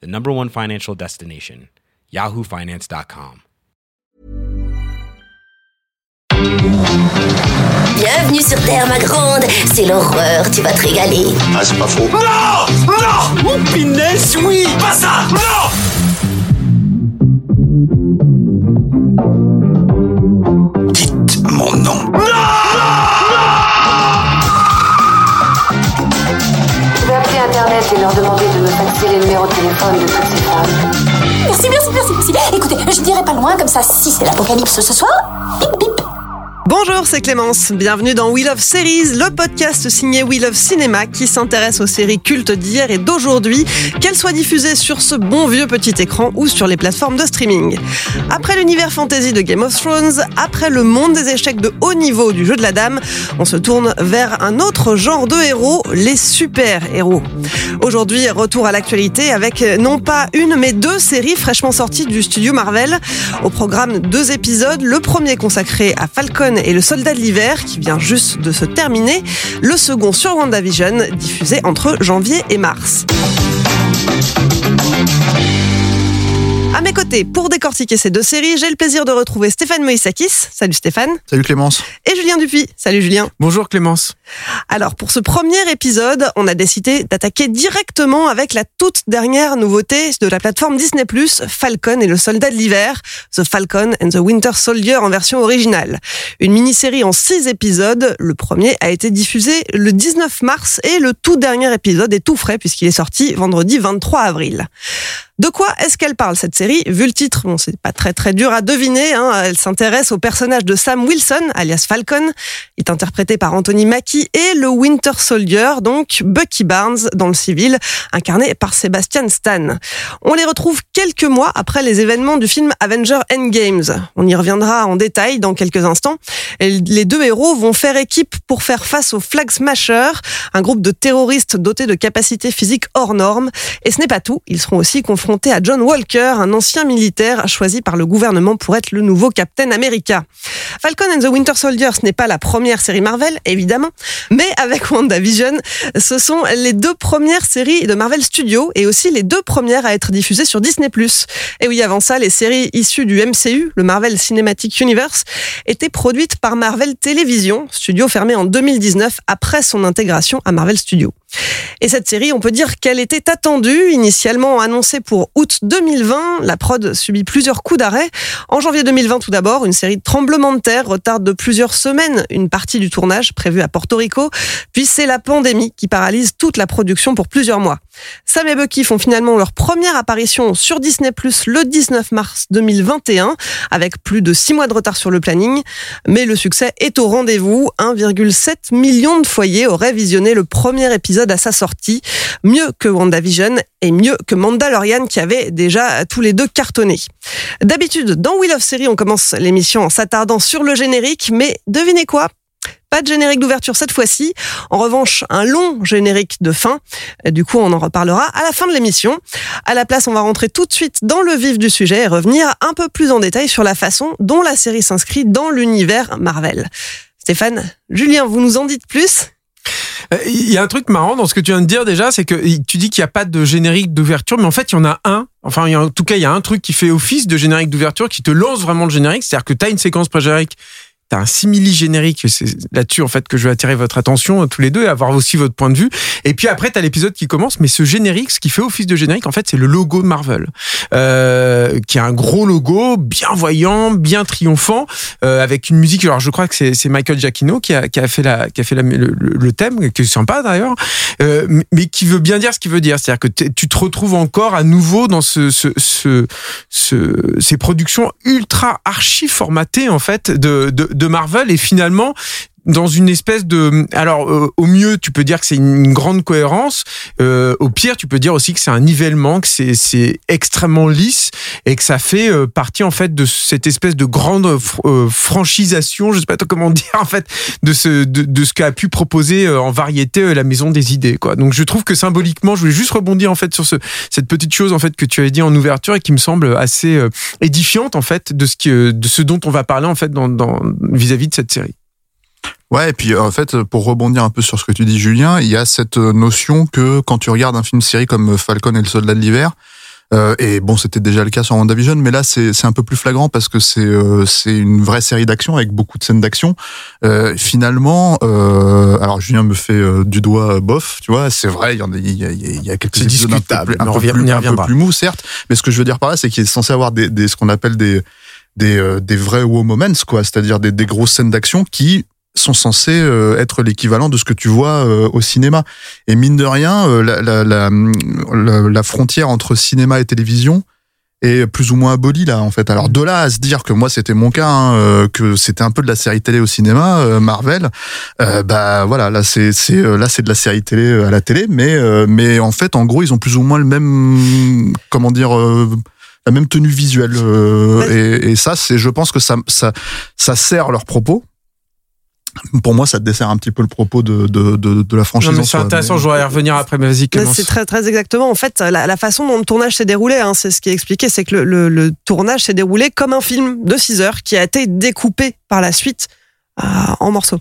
the number one financial destination, yahoofinance.com. Bienvenue sur Terre, ma grande. C'est l'horreur, tu vas te régaler. Ah, c'est pas faux. Non Non Oh, pinesse, oui Pas ça Non Dites mon nom. De téléphone de. Merci, merci, merci, merci. Écoutez, je dirais pas loin, comme ça, si c'est l'apocalypse ce soir, bip bip. Bonjour, c'est Clémence. Bienvenue dans We Love Series, le podcast signé We Love Cinéma qui s'intéresse aux séries cultes d'hier et d'aujourd'hui, qu'elles soient diffusées sur ce bon vieux petit écran ou sur les plateformes de streaming. Après l'univers fantasy de Game of Thrones, après le monde des échecs de haut niveau du jeu de la dame, on se tourne vers un autre genre de héros, les super-héros. Aujourd'hui, retour à l'actualité avec non pas une mais deux séries fraîchement sorties du studio Marvel. Au programme, deux épisodes, le premier consacré à Falcon et le soldat de l'hiver qui vient juste de se terminer, le second sur WandaVision diffusé entre janvier et mars. À mes côtés, pour décortiquer ces deux séries, j'ai le plaisir de retrouver Stéphane Moïsakis. Salut Stéphane. Salut Clémence. Et Julien Dupuis. Salut Julien. Bonjour Clémence. Alors pour ce premier épisode, on a décidé d'attaquer directement avec la toute dernière nouveauté de la plateforme Disney+, Falcon et le soldat de l'hiver, The Falcon and the Winter Soldier en version originale. Une mini-série en six épisodes. Le premier a été diffusé le 19 mars et le tout dernier épisode est tout frais puisqu'il est sorti vendredi 23 avril. De quoi est-ce qu'elle parle cette série Vu le titre, bon, c'est pas très très dur à deviner. Hein. Elle s'intéresse au personnage de Sam Wilson, alias Falcon. Il est interprété par Anthony Mackie et le Winter Soldier, donc Bucky Barnes dans le civil, incarné par Sebastian Stan. On les retrouve quelques mois après les événements du film Avenger Endgames. On y reviendra en détail dans quelques instants. Et les deux héros vont faire équipe pour faire face aux Flag Smashers, un groupe de terroristes dotés de capacités physiques hors normes. Et ce n'est pas tout, ils seront aussi confrontés à John Walker, un ancien militaire choisi par le gouvernement pour être le nouveau Captain America. Falcon and the Winter Soldier, ce n'est pas la première série Marvel, évidemment, mais avec WandaVision, ce sont les deux premières séries de Marvel Studios et aussi les deux premières à être diffusées sur Disney+. Et oui, avant ça, les séries issues du MCU, le Marvel Cinematic Universe, étaient produites par Marvel Television, studio fermé en 2019 après son intégration à Marvel Studios. Et cette série, on peut dire qu'elle était attendue, initialement annoncée pour août 2020. La prod subit plusieurs coups d'arrêt. En janvier 2020, tout d'abord, une série de tremblements de terre retarde de plusieurs semaines une partie du tournage prévu à Porto Rico. Puis c'est la pandémie qui paralyse toute la production pour plusieurs mois. Sam et Bucky font finalement leur première apparition sur Disney Plus le 19 mars 2021, avec plus de six mois de retard sur le planning. Mais le succès est au rendez-vous. 1,7 million de foyers auraient visionné le premier épisode à sa sortie. Mieux que WandaVision et mieux que Mandalorian qui avait déjà tous les deux cartonné. D'habitude, dans Wheel of Series, on commence l'émission en s'attardant sur le générique, mais devinez quoi? Pas de générique d'ouverture cette fois-ci. En revanche, un long générique de fin. Du coup, on en reparlera à la fin de l'émission. À la place, on va rentrer tout de suite dans le vif du sujet et revenir un peu plus en détail sur la façon dont la série s'inscrit dans l'univers Marvel. Stéphane, Julien, vous nous en dites plus? Il y a un truc marrant dans ce que tu viens de dire déjà, c'est que tu dis qu'il n'y a pas de générique d'ouverture, mais en fait, il y en a un. Enfin, en tout cas, il y a un truc qui fait office de générique d'ouverture, qui te lance vraiment le générique. C'est-à-dire que tu as une séquence pré-générique T'as un simili générique, c'est là-dessus en fait que je veux attirer votre attention tous les deux et avoir aussi votre point de vue. Et puis après t'as l'épisode qui commence, mais ce générique, ce qui fait office de générique, en fait c'est le logo de Marvel, euh, qui est un gros logo, bien voyant, bien triomphant, euh, avec une musique. Alors je crois que c'est Michael Giacchino qui a, qui a fait la, qui a fait le, thème, qui est sympa d'ailleurs, euh, mais qui veut bien dire ce qu'il veut dire, c'est-à-dire que tu te retrouves encore à nouveau dans ce, ce, ce, ce ces productions ultra archi formatées en fait de de Marvel et finalement dans une espèce de. Alors, euh, au mieux, tu peux dire que c'est une grande cohérence. Euh, au pire, tu peux dire aussi que c'est un nivellement, que c'est c'est extrêmement lisse et que ça fait euh, partie en fait de cette espèce de grande fr- euh, franchisation, je sais pas comment dire en fait, de ce de, de ce qu'a pu proposer euh, en variété la Maison des Idées. Quoi. Donc, je trouve que symboliquement, je voulais juste rebondir en fait sur ce cette petite chose en fait que tu avais dit en ouverture et qui me semble assez édifiante en fait de ce qui, de ce dont on va parler en fait dans dans vis-à-vis de cette série. Ouais, et puis en fait, pour rebondir un peu sur ce que tu dis, Julien, il y a cette euh, notion que quand tu regardes un film-série comme Falcon et le Soldat de l'hiver, euh, et bon, c'était déjà le cas sur WandaVision, mais là c'est c'est un peu plus flagrant parce que c'est euh, c'est une vraie série d'action avec beaucoup de scènes d'action. Euh, finalement, euh, alors Julien me fait euh, du doigt euh, bof, tu vois, c'est vrai, il y en a, il y a, il y a quelques épisodes un peu plus, un peu plus- un peu plus mou, certes, mais ce que je veux dire par là, c'est qu'il est censé avoir des, des ce qu'on appelle des des, euh, des vrais wow moments, quoi, c'est-à-dire des, des grosses scènes d'action qui sont censés euh, être l'équivalent de ce que tu vois euh, au cinéma. Et mine de rien, euh, la, la, la, la- frontière entre cinéma et télévision est plus ou moins abolie là en fait. Alors de là à se dire que moi c'était mon cas, hein, euh, que c'était un peu de la série télé au cinéma, euh, Marvel, euh, bah voilà là c'est c'est là c'est de la série télé à la télé, mais euh, mais en fait en gros ils ont plus ou moins le même comment dire euh, la même tenue visuelle euh, et, et ça c'est je pense que ça ça ça sert leurs propos. Pour moi, ça dessert un petit peu le propos de, de, de, de la franchise. Non, mais en c'est intéressant, mais- je voudrais y revenir après, mais vas-y. C'est très, très exactement. En fait, la, la façon dont le tournage s'est déroulé, hein, c'est ce qui est expliqué, c'est que le, le- le tournage s'est déroulé comme un film de 6 heures qui a été découpé par la suite euh, en morceaux.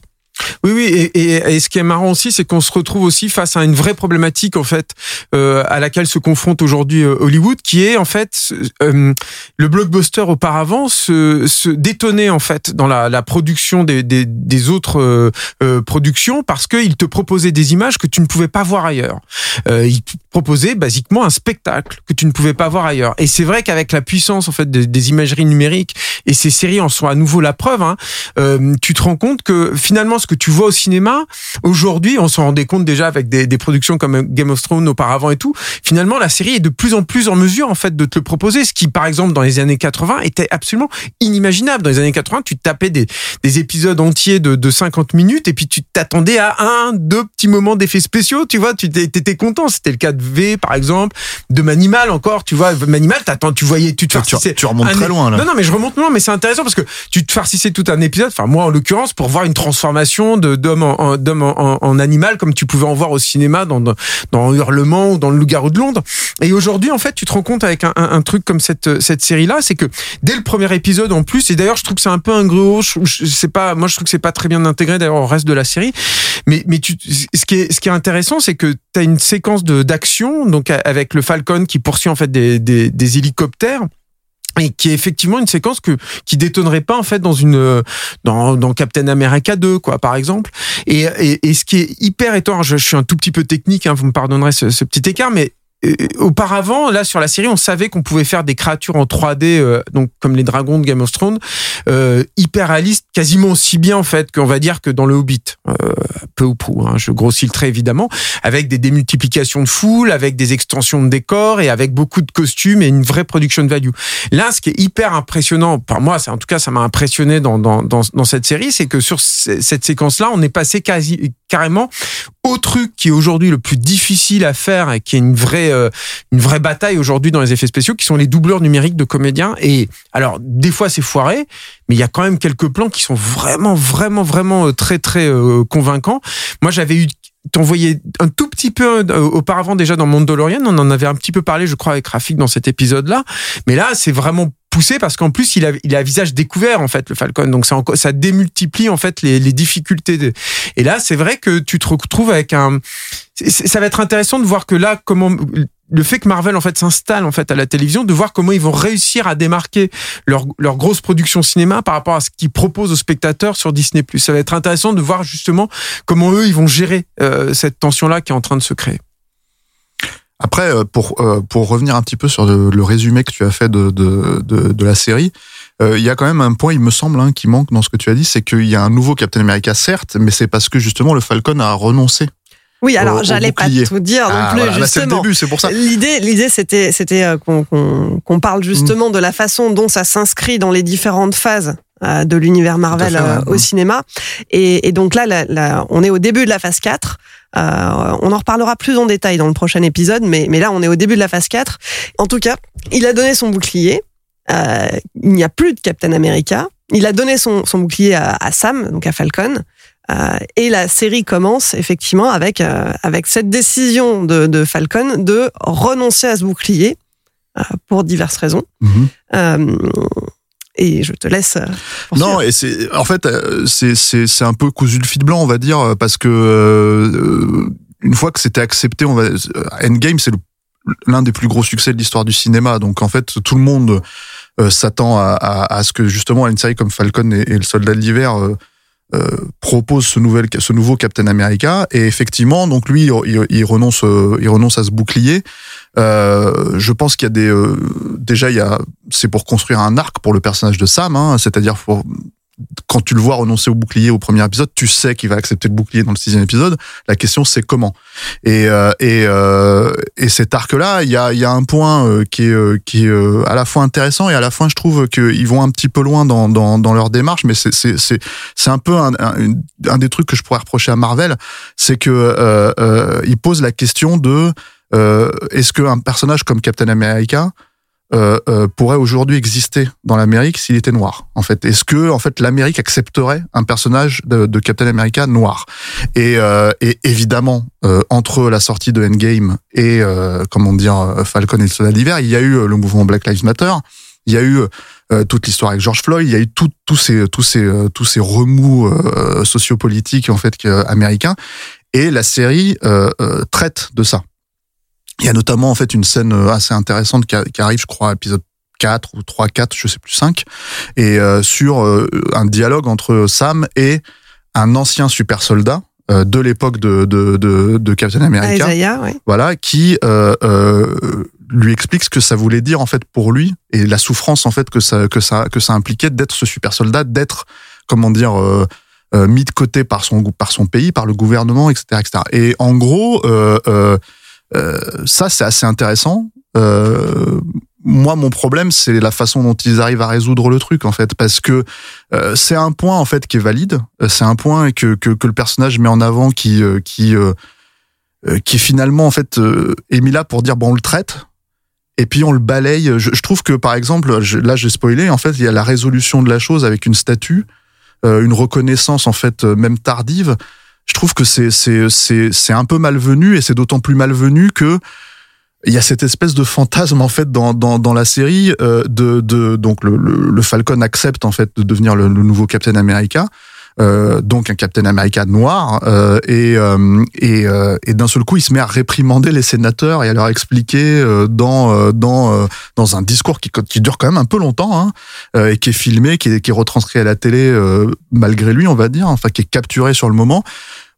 Oui, oui, et, et, et ce qui est marrant aussi, c'est qu'on se retrouve aussi face à une vraie problématique en fait euh, à laquelle se confronte aujourd'hui euh, Hollywood, qui est en fait euh, le blockbuster auparavant se, se détonnait en fait dans la, la production des, des, des autres euh, euh, productions parce qu'il te proposait des images que tu ne pouvais pas voir ailleurs. Euh, il te proposait basiquement un spectacle que tu ne pouvais pas voir ailleurs. Et c'est vrai qu'avec la puissance en fait des, des imageries numériques et ces séries en sont à nouveau la preuve. Hein, tu te rends compte que finalement ce que tu vois au cinéma aujourd'hui, on s'en rendait compte déjà avec des, des productions comme Game of Thrones auparavant et tout. Finalement, la série est de plus en plus en mesure en fait de te le proposer, ce qui par exemple dans les années 80 était absolument inimaginable. Dans les années 80, tu tapais des, des épisodes entiers de, de 50 minutes et puis tu t'attendais à un, deux petits moments d'effets spéciaux. Tu vois, tu t'étais content. C'était le cas de V par exemple, de Manimal encore. Tu vois, Manimal, t'attends, tu voyais, tu te Tu, tu- farcissais tu remontes un très loin là. non, non, mais je remonte loin, mais c'est intéressant parce que tu te farcissais tout un épisode, enfin moi en l'occurrence, pour voir une transformation de d'homme en, en- en, animal comme tu pouvais en voir au cinéma dans, dans, Hurlement ou dans Le Loup-garou de Londres. Et aujourd'hui, en fait, tu te rends compte avec un, un, truc comme cette, cette série-là, c'est que dès le premier épisode en plus, et d'ailleurs je trouve que c'est un peu un je sais pas, moi je trouve que c'est pas très bien intégré d'ailleurs au reste de la série, mais, mais tu, ce, qui est, ce qui est intéressant, c'est que tu as une séquence de d'action, donc avec le Falcon qui poursuit en fait des, des hélicoptères et qui est effectivement une séquence que qui détonnerait pas en fait dans une euh, dans, dans Captain America 2 quoi par exemple. Et, et, et ce qui est hyper étonnant je, je suis un tout petit peu technique hein, vous me pardonnerez ce, ce petit écart mais auparavant, là sur la série, on savait qu'on pouvait faire des créatures en 3D, euh, donc comme les dragons de Game of Thrones, euh, hyper réalistes, quasiment aussi bien en fait qu'on va dire que dans le Hobbit, euh, peu ou prou. Hein, je grossis le trait évidemment, avec des démultiplications de foule, avec des extensions de décors et avec beaucoup de costumes et une vraie production value. Là, ce qui est hyper impressionnant, par moi, c'est en tout cas ça m'a impressionné dans, dans, dans, dans cette série, c'est que sur cette séquence-là, on est passé quasi carrément au truc qui est aujourd'hui le plus difficile à faire et qui est une vraie euh, une vraie bataille aujourd'hui dans les effets spéciaux, qui sont les doubleurs numériques de comédiens. Et alors des fois c'est foiré, mais il y a quand même quelques plans qui sont vraiment vraiment vraiment euh, très très euh, convaincants. Moi j'avais eu t'envoyais un tout petit peu auparavant déjà dans Mandalorian, on en avait un petit peu parlé je crois avec Rafik dans cet épisode-là, mais là c'est vraiment poussé parce qu'en plus il a il visage découvert en fait le Falcon. Donc ça démultiplie en fait les, difficultés de... et là c'est vrai que tu te retrouves avec un ça va être intéressant de voir que là comment le fait que Marvel en fait s'installe en fait à la télévision de voir comment ils vont réussir à démarquer leur leur grosse production cinéma par rapport à ce qu'ils proposent aux spectateurs sur Disney. Ça va être intéressant de voir justement comment eux ils vont gérer euh, cette tension là qui est en train de se créer Après, euh, pour, euh, pour revenir un petit peu sur le, le résumé que tu as fait de, de, de, de la série, euh, il y a quand même un point, il me semble, hein, qui manque dans ce que tu as dit, c'est qu'il y a un nouveau Captain America, certes, mais c'est parce que justement le Falcon a renoncé. Oui, alors j'allais pas tout dire non Ah, plus, voilà, là, c'est le justement. début, c'est pour ça. L'idée, l'idée, c'était, c'était qu'on, qu'on, qu'on parle justement de la façon dont ça s'inscrit dans les différentes phases de l'univers Marvel ouais. au cinéma. Et, et donc là, la- la- on est au début de la phase 4. Euh, on en reparlera plus en détail dans le prochain épisode, mais, mais là, on est au début de la phase 4. En tout cas, il a donné son bouclier. Euh, il n'y a plus de Captain America. Il a donné son, son bouclier à, à Sam, donc à Falcon. Euh, et la série commence effectivement avec, euh, avec cette décision de, de Falcon de renoncer à ce bouclier euh, pour diverses raisons. Mhm. Et je te laisse. euh, poursuivre. Non, et c'est en fait euh, c'est c'est c'est un peu cousu le fil blanc, on va dire, euh, parce que euh, une fois que c'était accepté, on va Endgame, c'est l'un des plus gros succès de l'histoire du cinéma. Donc en fait, tout le monde euh, s'attend à, à, à ce que justement une série comme Falcon et, et le Soldat de l'hiver euh, euh, propose ce nouvel ce nouveau Captain America. Et effectivement, donc lui, il, renonce euh, il renonce à ce bouclier. Euh, je pense qu'il y a des euh, déjà il y a c'est pour construire un arc pour le personnage de Sam, hein, c'est-à-dire pour quand tu le vois renoncer au bouclier au premier épisode, tu sais qu'il va accepter le bouclier dans le sixième épisode. La question c'est comment. Et euh, et euh, et cet arc-là, il y a y a un point euh, qui est euh, qui est euh, à la fois intéressant et à la fois je trouve qu'ils vont un petit peu loin dans dans dans leur démarche, mais c'est un peu un, un, un des trucs que je pourrais reprocher à Marvel, c'est que euh, ils posent la question de est-ce qu'un personnage comme Captain America euh, euh, pourrait aujourd'hui exister dans l'Amérique s'il était noir En fait, est-ce que en fait l'Amérique accepterait un personnage de, Captain America noir? Et, euh, et évidemment, euh, entre la sortie de Endgame et euh, comment dire euh, Falcon et le Soldat d'hiver, il y a eu le mouvement Black Lives Matter. Il y a eu toute l'histoire avec George Floyd. Il y a eu tous ces tous ces tous ces remous sociopolitiques en fait américains. Et la série traite de ça. Il y a notamment en fait une scène euh, assez intéressante qui, a- qui arrive, je crois, à épisode 4 ou 3, 4, je sais plus 5, et euh, sur euh, un dialogue entre Sam et un ancien super soldat euh, de l'époque de, de, de, de Captain Ah, America, Isaiah, oui. voilà, qui euh, euh, lui explique ce que ça voulait dire en fait pour lui et la souffrance en fait que ça que ça que ça impliquait d'être ce super soldat, d'être comment dire euh, euh, mis de côté par son par son pays, par le gouvernement, etc., etc. Et en gros, euh, ça c'est assez intéressant. Euh, moi, mon problème, c'est la façon dont ils arrivent à résoudre le truc, en fait, parce que euh, c'est un point en fait qui est valide. Euh, C'est un point que, que que le personnage met en avant, qui euh, qui euh, euh, qui finalement en fait euh, est mis là pour dire bon on le traite et puis on le balaye. Je, je trouve que par exemple, là j'ai spoilé, en fait il y a la résolution de la chose avec une statue, euh, une reconnaissance en fait euh, même tardive. Je trouve que c'est c'est c'est c'est un peu malvenu et c'est d'autant plus malvenu que il y a cette espèce de fantasme en fait dans dans, dans la série euh, de de donc le, le, le Falcon accepte en fait de devenir le, le nouveau Captain America. Euh, donc un Captain America noir euh, et euh, et, et d'un seul coup il se met à réprimander les sénateurs et à leur expliquer dans dans dans un discours qui qui dure quand même un peu longtemps hein, et qui est filmé qui est qui est retranscrit à la télé malgré lui on va dire enfin qui est capturé sur le moment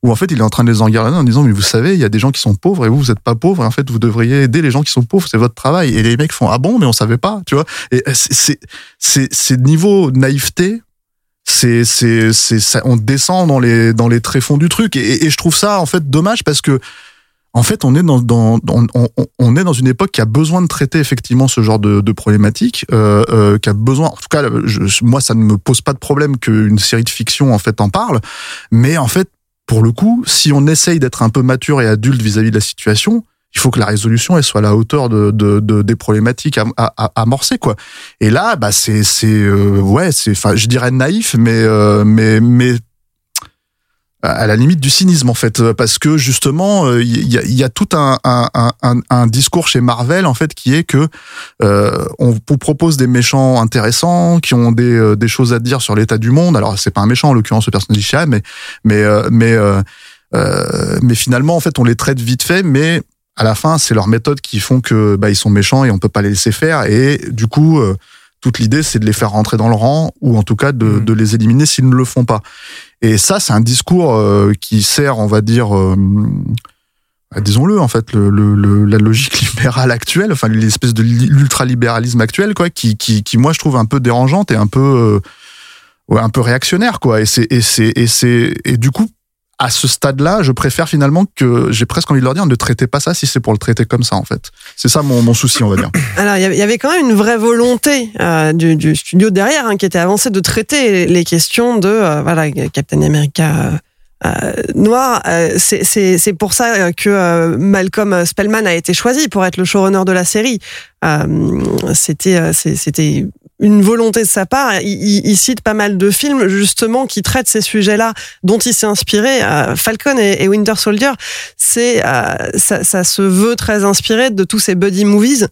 où en fait il est en train de les enguirlander en disant mais vous savez il y a des gens qui sont pauvres et vous vous êtes pas pauvres et en fait vous devriez aider les gens qui sont pauvres c'est votre travail. Et les mecs font ah bon mais on savait pas tu vois. Et c'est c'est c'est niveau naïveté c'est c'est c'est on descend dans les dans les tréfonds du truc. Et, et je trouve ça en fait dommage parce que en fait on est dans, dans on, on, on est dans une époque qui a besoin de traiter effectivement ce genre de, de euh, euh, qui a besoin en tout cas je- moi ça ne me pose pas de problème qu'une série de fiction en fait en parle. Mais en fait pour le coup si on essaye d'être un peu mature et adulte vis-à-vis de la situation il faut que la résolution elle soit à la hauteur de, de, de des problématiques à, à, amorcer quoi et là, bah c'est c'est euh, ouais, c'est enfin je dirais naïf, mais euh, mais mais à la limite du cynisme en fait, parce que justement euh, il y, a, y a tout un, un, un, discours chez Marvel en fait qui est que euh, on vous propose des méchants intéressants qui ont des, euh, des choses à dire sur l'état du monde. Alors c'est pas un méchant en l'occurrence le personnage d'Isham, mais mais euh, mais euh, mais finalement en fait on les traite vite fait, mais à la fin c'est leurs méthodes qui font que bah ils sont méchants et on peut pas les laisser faire et du coup euh, toute l'idée, c'est de les faire rentrer dans le rang ou en tout cas de, Mhm. de les éliminer s'ils ne le font pas. Et ça, c'est un discours euh, qui sert, on va dire, euh, bah, disons-le, en fait, le, le- le- la logique libérale actuelle, enfin l'espèce de li- l'ultralibéralisme actuel, quoi, qui, qui, qui, moi, je trouve un peu dérangeante et un peu, ouais, un peu réactionnaire, quoi. Et c'est, et c'est, et c'est, et du coup, à ce stade-là, je préfère finalement que j'ai presque envie de leur dire ne traitez pas ça si c'est pour le traiter comme ça en fait. C'est ça mon, mon souci, on va dire. Alors, il y avait- quand même une vraie volonté euh, du, du studio derrière hein, qui était avancée de traiter les questions de euh, voilà Captain America euh, euh, noir. Euh, c'est- pour ça que euh, Malcolm Spellman a été choisi pour être le showrunner de la série. Euh, C'était euh, c'était une volonté de sa part. Il, il- il cite pas mal de films justement qui traitent ces sujets-là, dont il s'est inspiré. Euh, Falcon et, Winter Soldier, c'est euh, ça, ça se veut très inspiré de tous ces buddy movies.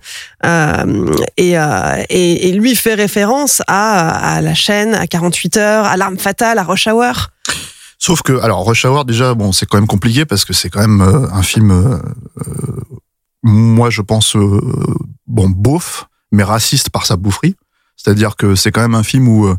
Euh, et, euh, et, et lui fait référence à, à la chaîne, à 48 heures, à l'arme fatale, à Rush Hour. Sauf que, alors, Rush Hour, déjà, bon, c'est quand même compliqué parce que c'est quand même euh, un film, euh, euh, moi, je pense, euh, bon, beauf, mais raciste par sa boufferie. C'est-à-dire que c'est quand même un film où, euh,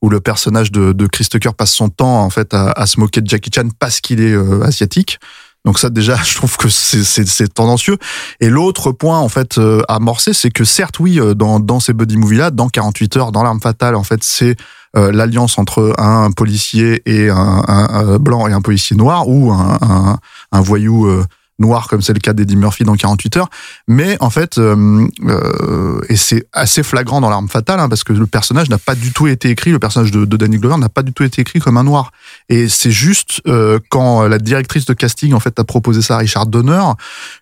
où le personnage de, de Chris Tucker passe son temps, en fait, à, à se moquer de Jackie Chan parce qu'il est asiatique. Donc ça déjà, je trouve que c'est- tendancieux. Et l'autre point en fait euh, à amorcer, c'est que certes oui, dans dans ces buddy movies là, dans 48 heures, dans l'arme fatale, en fait, c'est l'alliance entre un policier et un, un- un blanc et un policier noir ou un voyou euh, noir comme c'est le cas d'Eddie Murphy dans 48 heures. Mais en fait, euh, euh, et c'est assez flagrant dans l'arme fatale hein, parce que le personnage n'a pas du tout été écrit, le personnage de, de Danny Glover n'a pas du tout été écrit comme un noir. Et c'est juste euh, quand la directrice de casting en fait a proposé ça à Richard Donner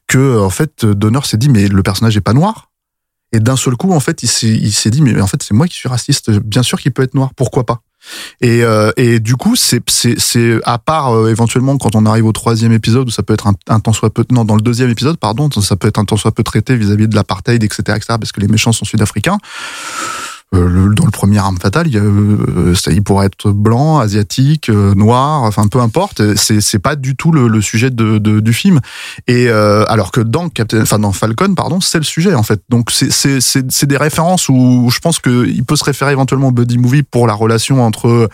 que en fait Donner s'est dit mais le personnage est pas noir. Et d'un seul coup, en fait, il s'est, dit, mais en fait, c'est moi qui suis raciste. Bien sûr qu'il peut être noir. Pourquoi pas? Et, euh, et du coup, c'est, à part euh, éventuellement quand on arrive au troisième épisode où ça peut être un, un temps soit peu, non, dans le deuxième épisode, pardon, ça peut être un temps soit peu traité vis-à-vis de l'apartheid, etc., etc., parce que les méchants sont sud-africains. Euh, le- dans le premier arme fatale, il, euh, il pourrait être blanc, asiatique, euh, noir, enfin peu importe. C'est, c'est pas du tout le, le sujet de, de- du film. Et alors que dans Captain, enfin dans Falcon, pardon, c'est le sujet en fait. Donc c'est des références où je pense que il peut se référer éventuellement au buddy movie pour la relation entre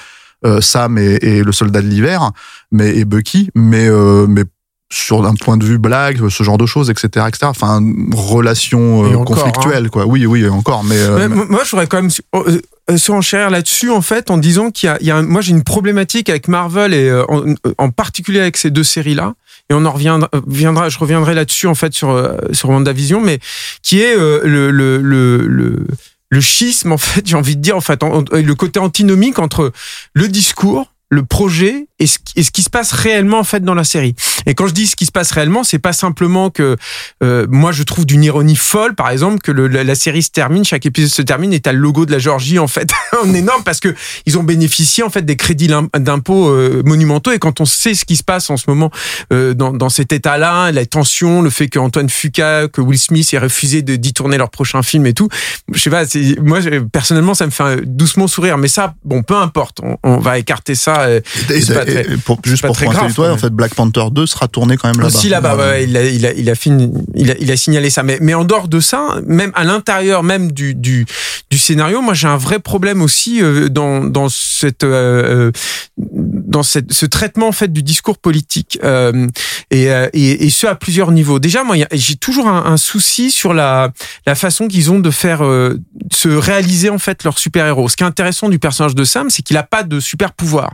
Sam et, et le soldat de l'hiver, mais et Bucky, mais euh, mais sur un point de vue blague, ce genre de choses, etc., etc. Enfin, relation euh, conflictuelle, quoi. Oui, oui, encore, mais, euh, mais- moi, je voudrais quand même euh, euh, surenchérir là-dessus, en fait, en disant qu'il y a, il y a un- moi, j'ai une problématique avec Marvel et euh, en, en particulier avec ces deux séries-là. Et on en reviendra, viendra, je reviendrai là-dessus, en fait, sur, sur WandaVision, mais qui est euh, le, le, le, le, le schisme, en fait, j'ai envie de dire, en fait, en- le côté antinomique entre le discours, le projet et ce, ce qui se passe réellement en fait dans la série. Et quand je dis ce qui se passe réellement, c'est pas simplement que euh, moi je trouve d'une ironie folle, par exemple, que le- la, série se termine, chaque épisode se termine et t'as le logo de la Géorgie en fait en énorme parce que ils ont bénéficié en fait des crédits d'impôts euh, monumentaux et quand on sait ce qui se passe en ce moment euh, dans, dans cet état-là, la tension, le fait qu'Antoine Fuqua, que Will Smith ait refusé de d'y tourner leur prochain film et tout, je sais pas, moi personnellement ça me fait doucement sourire, mais ça bon peu importe, on, on va écarter ça. Euh, Et- c'est pas et- très- et pour, juste pas pour très grave, quand en fait, Black Panther 2 sera tourné quand même là-bas. Aussi là-bas, Voilà. ouais, il, a, il, a, il, a fini- il, a, il a signalé ça. Mais, mais en dehors de ça, même à l'intérieur même du, du, du scénario, moi j'ai un vrai problème aussi euh, dans, dans, cette, euh, euh, dans cette, ce traitement en fait du discours politique euh, et, euh, et, et ce à plusieurs niveaux. Déjà, moi j'ai toujours un, un souci sur la, la façon qu'ils ont de faire euh, se réaliser en fait leur super héros. Ce qui est intéressant du personnage de Sam, c'est qu'il a pas de super pouvoir.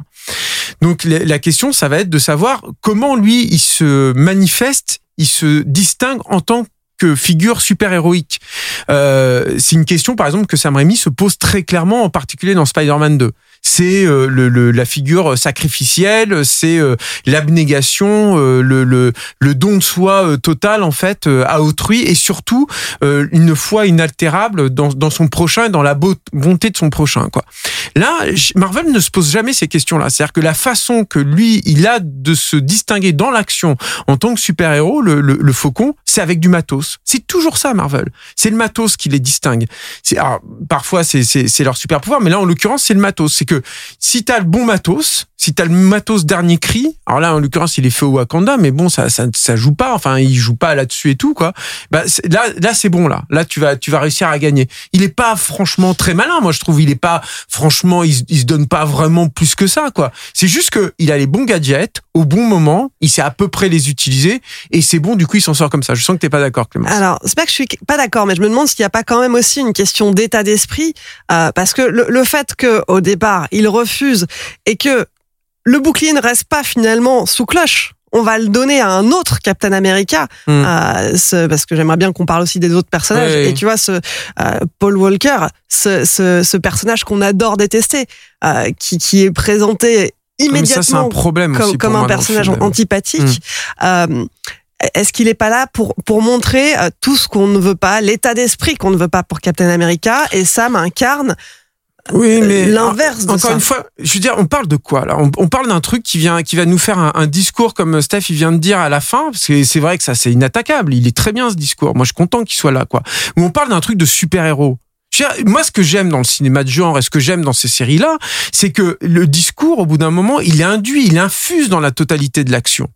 Donc la question, ça va être de savoir comment lui, il se manifeste, il se distingue en tant que figure super héroïque. Euh, c'est une question, par exemple, que Sam Raimi se pose très clairement, en particulier dans Spider-Man 2. C'est euh, le, le- la figure sacrificielle, c'est euh, l'abnégation, euh, le, le, le don de soi euh, total en fait euh, à autrui et surtout une foi inaltérable dans, dans son prochain et dans la bonté de son prochain. Quoi. Là, Marvel ne se pose jamais ces questions-là. C'est-à-dire que la façon que lui, il a de se distinguer dans l'action en tant que super-héros, le, le, le faucon, c'est avec du matos. C'est toujours ça, Marvel. C'est le matos qui les distingue. C'est, alors, parfois, c'est, c'est, leur super-pouvoir, mais là, en l'occurrence, c'est le matos. C'est si t'as le bon matos, si t'as le matos dernier cri, alors là, en l'occurrence, il est fait au Wakanda, mais bon, ça, ça, ça joue pas. Enfin, il joue pas là-dessus et tout, quoi. Bah, là, là, c'est bon, là. Là, tu vas, tu vas réussir à gagner. Il est pas franchement très malin, moi, je trouve. Il est pas, franchement, il, se- il se donne pas vraiment plus que ça, quoi. C'est juste que il a les bons gadgets au bon moment. Il sait à peu près les utiliser et c'est bon. Du coup, il s'en sort comme ça. Je sens que t'es pas d'accord, Clément. Alors, c'est pas que je suis pas d'accord, mais je me demande s'il n'y a pas quand même aussi une question d'état d'esprit, euh, parce que le, le fait que au départ il refuse et que le bouclier ne reste pas finalement sous cloche. On va le donner à un autre Captain America, Hmm. euh, ce- parce que j'aimerais bien qu'on parle aussi des autres personnages. Et tu vois, ce euh, Paul Walker, ce, ce, ce personnage qu'on adore détester, euh, qui, qui est présenté ça, un immédiatement problème comme, un personnage antipathique. Euh, est-ce qu'il est pas là pour pour montrer tout ce qu'on ne veut pas, l'état d'esprit qu'on ne veut pas pour Captain America? Et Sam incarne Oui, mais l'inverse encore ça. une fois, je veux dire, on parle de quoi là? On, on parle d'un truc qui vient, qui va nous faire un, un discours comme Steph il vient de dire à la fin, parce que c'est vrai que ça c'est inattaquable. Il est très bien ce discours. Moi, je suis content qu'il soit là, quoi. Où on parle d'un truc de super héros. Moi, ce que j'aime dans le cinéma de genre et ce que j'aime dans ces séries-là, c'est que le discours, au bout d'un moment, il est induit, il infuse dans la totalité de l'action.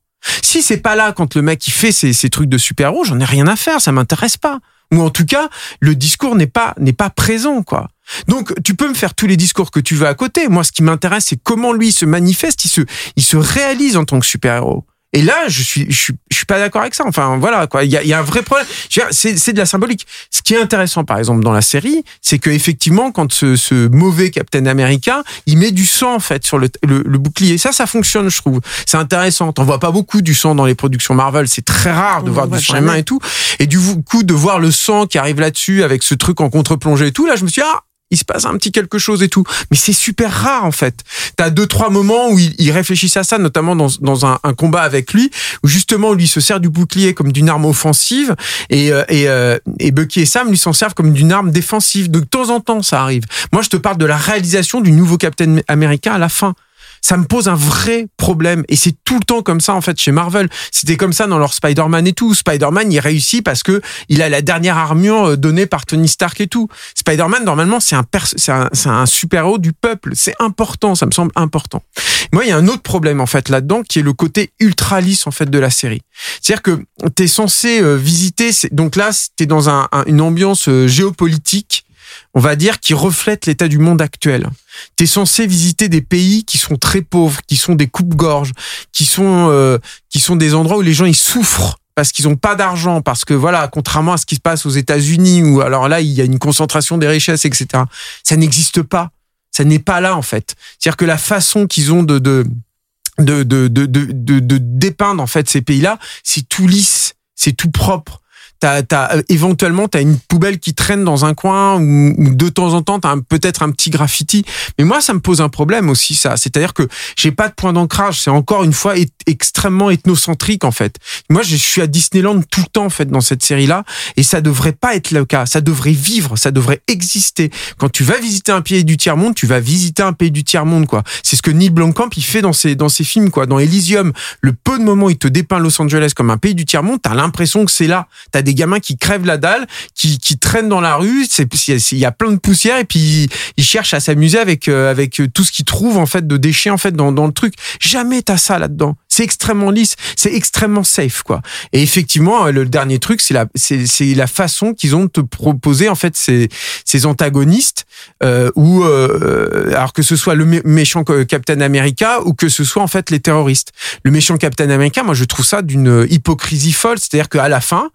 Si c'est pas là quand le mec il fait ces, ces trucs de super-héros, j'en ai rien à faire, ça m'intéresse pas. Ou en tout cas, le discours n'est pas n'est pas présent quoi. Donc tu peux me faire tous les discours que tu veux à côté. Moi, ce qui m'intéresse, c'est comment lui se manifeste, il se il se réalise en tant que super-héros. Et là, je suis, je suis, je suis pas d'accord avec ça. Enfin, voilà, quoi. Il y a, y a un vrai problème. C'est, c'est de la symbolique. Ce qui est intéressant, par exemple, dans la série, c'est que effectivement, quand ce, ce mauvais Captain America, il met du sang en fait sur le, le, le bouclier. Ça, ça fonctionne, je trouve. C'est intéressant. T'en vois pas beaucoup du sang dans les productions Marvel. C'est très rare de On voir du sang et tout. Et du coup, de voir le sang qui arrive là-dessus avec ce truc en contre-plongée et tout, là, je me suis dit, ah, il se passe un petit quelque chose et tout. Mais c'est super rare, en fait. T'as deux, trois moments où il, il à ça, notamment dans, dans un, un combat avec lui, où justement, lui se sert du bouclier comme d'une arme offensive, et, euh, et, euh, et Bucky et Sam lui s'en servent comme d'une arme défensive. De temps en temps, ça arrive. Moi, je te parle de la réalisation du nouveau Captain américain à la fin ça me pose un vrai problème. Et c'est tout le temps comme ça, en fait, chez Marvel. C'était comme ça dans leur Spider-Man et tout. Spider-Man, il réussit parce que il a la dernière armure euh, donnée par Tony Stark et tout. Spider-Man, normalement, c'est un, c'est un, un super-héros du peuple. C'est important, ça me semble important. Moi, il y a un autre problème, en fait, là-dedans, qui est le côté ultra lisse, en fait, de la série. C'est-à-dire que t'es censé euh, visiter, donc là, t'es dans un- une ambiance euh, géopolitique, on va dire, qui reflète l'état du monde actuel. T'es censé visiter des pays qui sont très pauvres, qui sont des coupes-gorges, qui sont euh, qui sont des endroits où les gens ils souffrent parce qu'ils ont pas d'argent, parce que voilà, contrairement à ce qui se passe aux États-Unis où alors là il y a une concentration des richesses, etc. Ça n'existe pas. Ça n'est pas là en fait. C'est-à-dire que la façon qu'ils ont de de de de de, de- de dépeindre en fait ces pays-là, c'est tout lisse, c'est tout propre. T'as, t'as, euh, éventuellement, t'as une poubelle qui traîne dans un coin ou, de temps en temps, t'as peut-être un petit graffiti. Mais moi, ça me pose un problème aussi, ça. C'est-à-dire que j'ai pas de point d'ancrage. C'est encore une fois extrêmement ethnocentrique, en fait. Moi, je suis à Disneyland tout le temps, en fait, dans cette série-là. Et ça devrait pas être le cas. Ça devrait vivre. Ça devrait exister. Quand tu vas visiter un pays du tiers-monde, tu vas visiter un pays du tiers-monde, quoi. C'est ce que Neil Blomkamp, il fait dans ses, dans ses films, quoi. Dans Elysium, le peu de moments il te dépeint Los Angeles comme un pays du tiers-monde, t'as l'impression que c'est là. T'as des gamins qui crèvent la dalle, qui, qui traînent dans la rue, il y a plein de poussière et puis ils cherchent à s'amuser avec, euh, avec tout ce qu'ils trouvent, en fait, de déchets, en fait, dans, dans le truc. Jamais t'as ça là-dedans. C'est extrêmement lisse, c'est extrêmement safe, quoi. Et effectivement, euh, le dernier truc, c'est la, c'est, c'est la façon qu'ils ont de te proposer, en fait, ces, ces antagonistes, euh, ou, euh, alors que ce soit le mé- méchant euh, Captain America ou que ce soit, en fait, les terroristes. Le méchant Captain America, moi, je trouve ça d'une hypocrisie folle. C'est-à-dire qu'à la fin,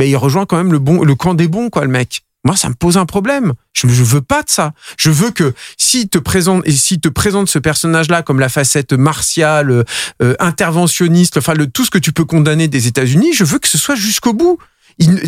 ben, il rejoint quand même le bon, le camp des bons, quoi, le mec. Moi, ça me pose un problème. Je, je veux pas de ça. Je veux que s'il te présente et s'il te présente ce personnage-là comme la facette martiale, euh, interventionniste, enfin le tout ce que tu peux condamner des États-Unis, je veux que ce soit jusqu'au bout.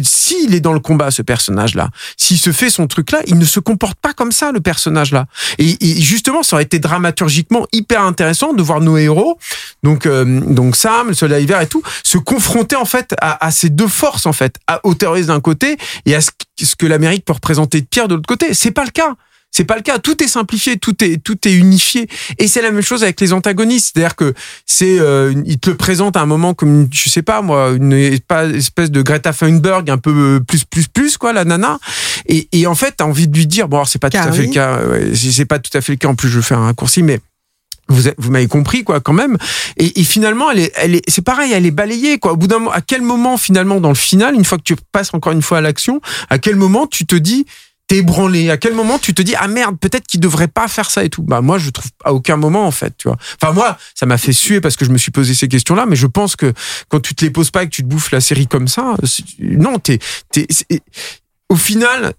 S'il est dans le combat, ce personnage-là, s'il se fait son truc-là, il ne se comporte pas comme ça, le personnage-là. Et, et justement, ça aurait été dramaturgiquement hyper intéressant de voir nos héros, donc euh, donc Sam, le soldat hiver et tout, se confronter en fait à, à ces deux forces en fait, à, terroristes d'un côté et à ce, ce que l'Amérique peut représenter de pire de l'autre côté. C'est pas le cas. C'est pas le cas. Tout est simplifié, tout est tout est unifié. Et c'est la même chose avec les antagonistes. C'est-à-dire que c'est, euh, ils te le présentent à un moment comme, je sais pas moi, une espèce de Greta Thunberg un peu plus plus plus quoi, la nana. Et, et en fait, t'as envie de lui dire, bon, alors c'est pas tout à fait le cas. ouais, c'est pas tout à fait le cas. En plus, je vais faire un raccourci, mais vous, vous m'avez compris quoi quand même et, et finalement elle est elle est c'est pareil elle est balayée quoi au bout d'un moment à quel moment finalement dans le final une fois que tu passes encore une fois à l'action à quel moment tu te dis ébranlé à quel moment tu te dis ah merde peut-être qu'il devrait pas faire ça et tout bah moi je trouve à aucun moment en fait tu vois enfin moi ça m'a fait suer parce que je me suis posé ces questions là mais je pense que quand tu te les poses pas et que tu te bouffes la série comme ça non t'es t'es au final